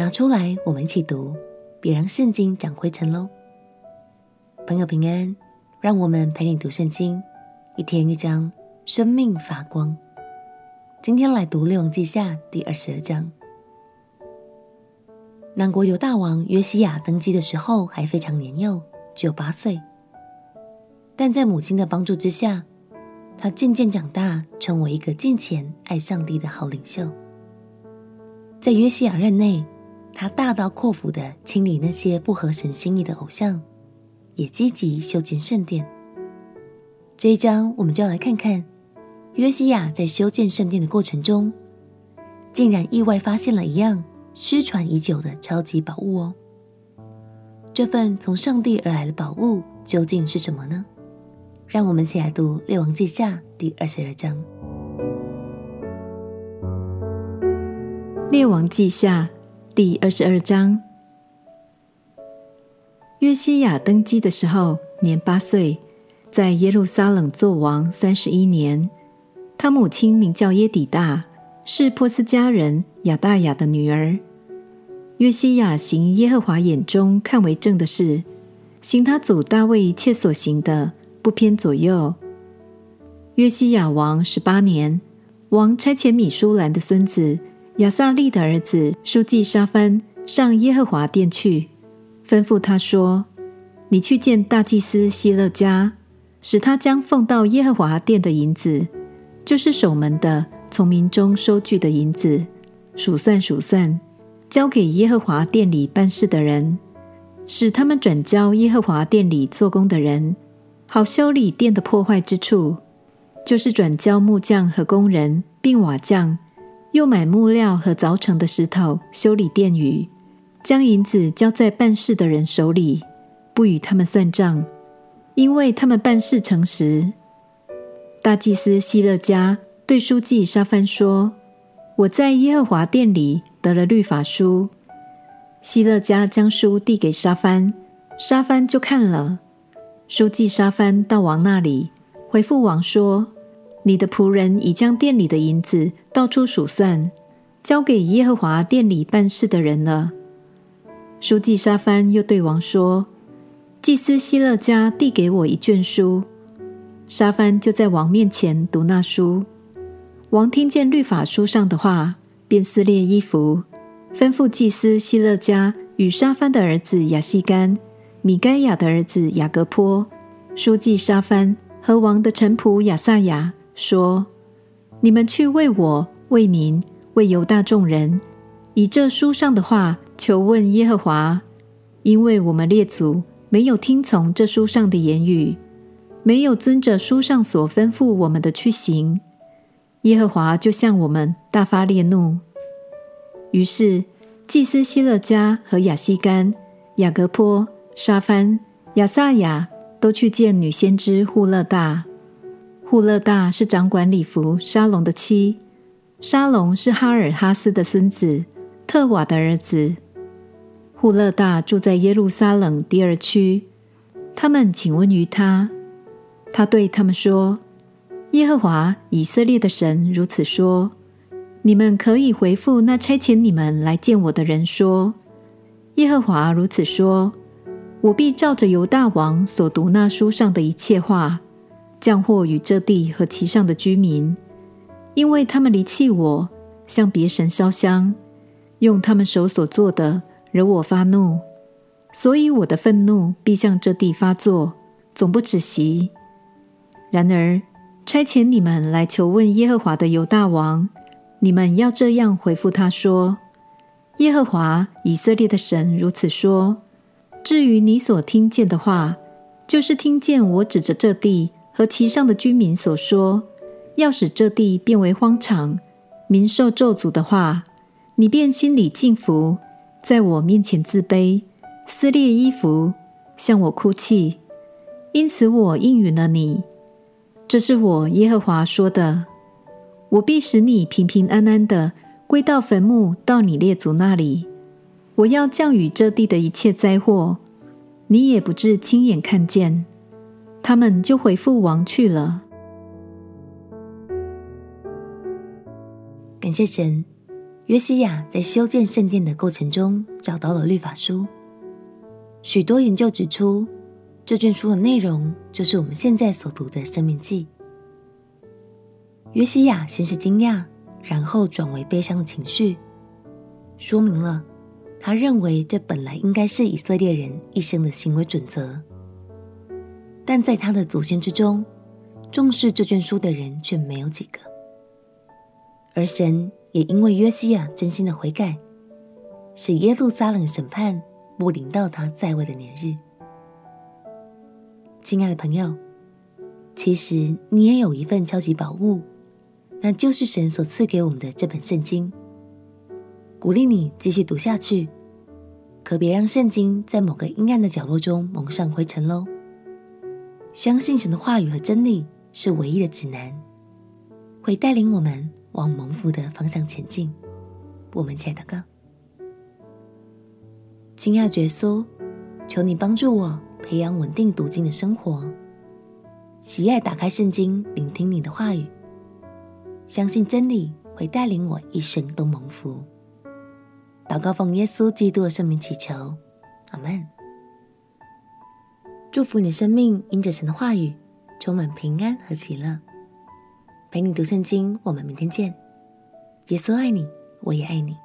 拿出来，我们一起读，别让圣经长灰尘喽。朋友平安，让我们陪你读圣经，一天一章，生命发光。今天来读《列王记下》第二十二章。南国犹大王约西亚登基的时候还非常年幼，只有八岁，但在母亲的帮助之下，他渐渐长大，成为一个敬虔爱上帝的好领袖。在约西亚任内，他大刀阔斧的清理那些不合神心意的偶像，也积极修建圣殿。这一章，我们就要来看看约西亚在修建圣殿的过程中，竟然意外发现了一样失传已久的超级宝物哦。这份从上帝而来的宝物究竟是什么呢？让我们一起来读《列王记下》第二十二章。《列王记下》第二十二章，约西亚登基的时候年八岁，在耶路撒冷作王三十一年。他母亲名叫耶底大，是波斯家人亚大雅的女儿。约西亚行耶和华眼中看为正的事，行他祖大卫一切所行的，不偏左右。约西亚王十八年，王差遣米舒兰的孙子。亚撒利的儿子书记沙番上耶和华殿去，吩咐他说：“你去见大祭司希勒家，使他将奉到耶和华殿的银子，就是守门的从民中收据的银子，数算数算，交给耶和华殿里办事的人，使他们转交耶和华殿里做工的人，好修理殿的破坏之处，就是转交木匠和工人，并瓦匠。”又买木料和凿成的石头修理殿宇，将银子交在办事的人手里，不与他们算账，因为他们办事诚实。大祭司希勒家对书记沙帆说：“我在耶和华殿里得了律法书。”希勒家将书递给沙帆，沙帆就看了。书记沙帆到王那里，回复王说。你的仆人已将店里的银子到处数算，交给耶和华殿里办事的人了。书记沙番又对王说：“祭司希勒家递给我一卷书。”沙番就在王面前读那书。王听见律法书上的话，便撕裂衣服，吩咐祭司希勒家与沙番的儿子亚西干、米该亚的儿子雅各波、书记沙番和王的臣仆亚萨雅。说：“你们去为我、为民、为犹大众人，以这书上的话求问耶和华，因为我们列祖没有听从这书上的言语，没有遵着书上所吩咐我们的去行，耶和华就向我们大发烈怒。”于是祭司希勒家和亚希干、雅各波、沙番、亚萨雅都去见女先知户勒大。户勒大是掌管礼服沙龙的妻，沙龙是哈尔哈斯的孙子，特瓦的儿子。户勒大住在耶路撒冷第二区。他们请问于他，他对他们说：“耶和华以色列的神如此说：你们可以回复那差遣你们来见我的人说：耶和华如此说：我必照着犹大王所读那书上的一切话。”降祸与这地和其上的居民，因为他们离弃我，向别神烧香，用他们手所做的惹我发怒，所以我的愤怒必向这地发作，总不止息。然而差遣你们来求问耶和华的犹大王，你们要这样回复他说：耶和华以色列的神如此说：至于你所听见的话，就是听见我指着这地。和其上的居民所说，要使这地变为荒场，民受咒诅的话，你便心里敬服，在我面前自卑，撕裂衣服，向我哭泣。因此我应允了你。这是我耶和华说的。我必使你平平安安的归到坟墓，到你列祖那里。我要降雨这地的一切灾祸，你也不至亲眼看见。他们就回复王去了。感谢神，约西亚在修建圣殿的过程中找到了律法书。许多研究指出，这卷书的内容就是我们现在所读的《生命记》。约西亚先是惊讶，然后转为悲伤的情绪，说明了他认为这本来应该是以色列人一生的行为准则，但在他的祖先之中，重视这卷书的人却没有几个，而神。也因为约西亚真心的悔改，使耶路撒冷审判不临到他在位的年日。亲爱的朋友，其实你也有一份超级宝物，那就是神所赐给我们的这本圣经。鼓励你继续读下去，可别让圣经在某个阴暗的角落中蒙上灰尘喽。相信神的话语和真理是唯一的指南，会带领我们。往蒙福的方向前进。我们且祷告，亲爱的耶稣，求你帮助我培养稳定读经的生活，喜爱打开圣经，聆听你的话语，相信真理会带领我一生都蒙福。祷告奉耶稣基督的圣名祈求，阿门。祝福你的生命，因着神的话语充满平安和喜乐。陪你读圣经，我们明天见。耶稣爱你，我也爱你。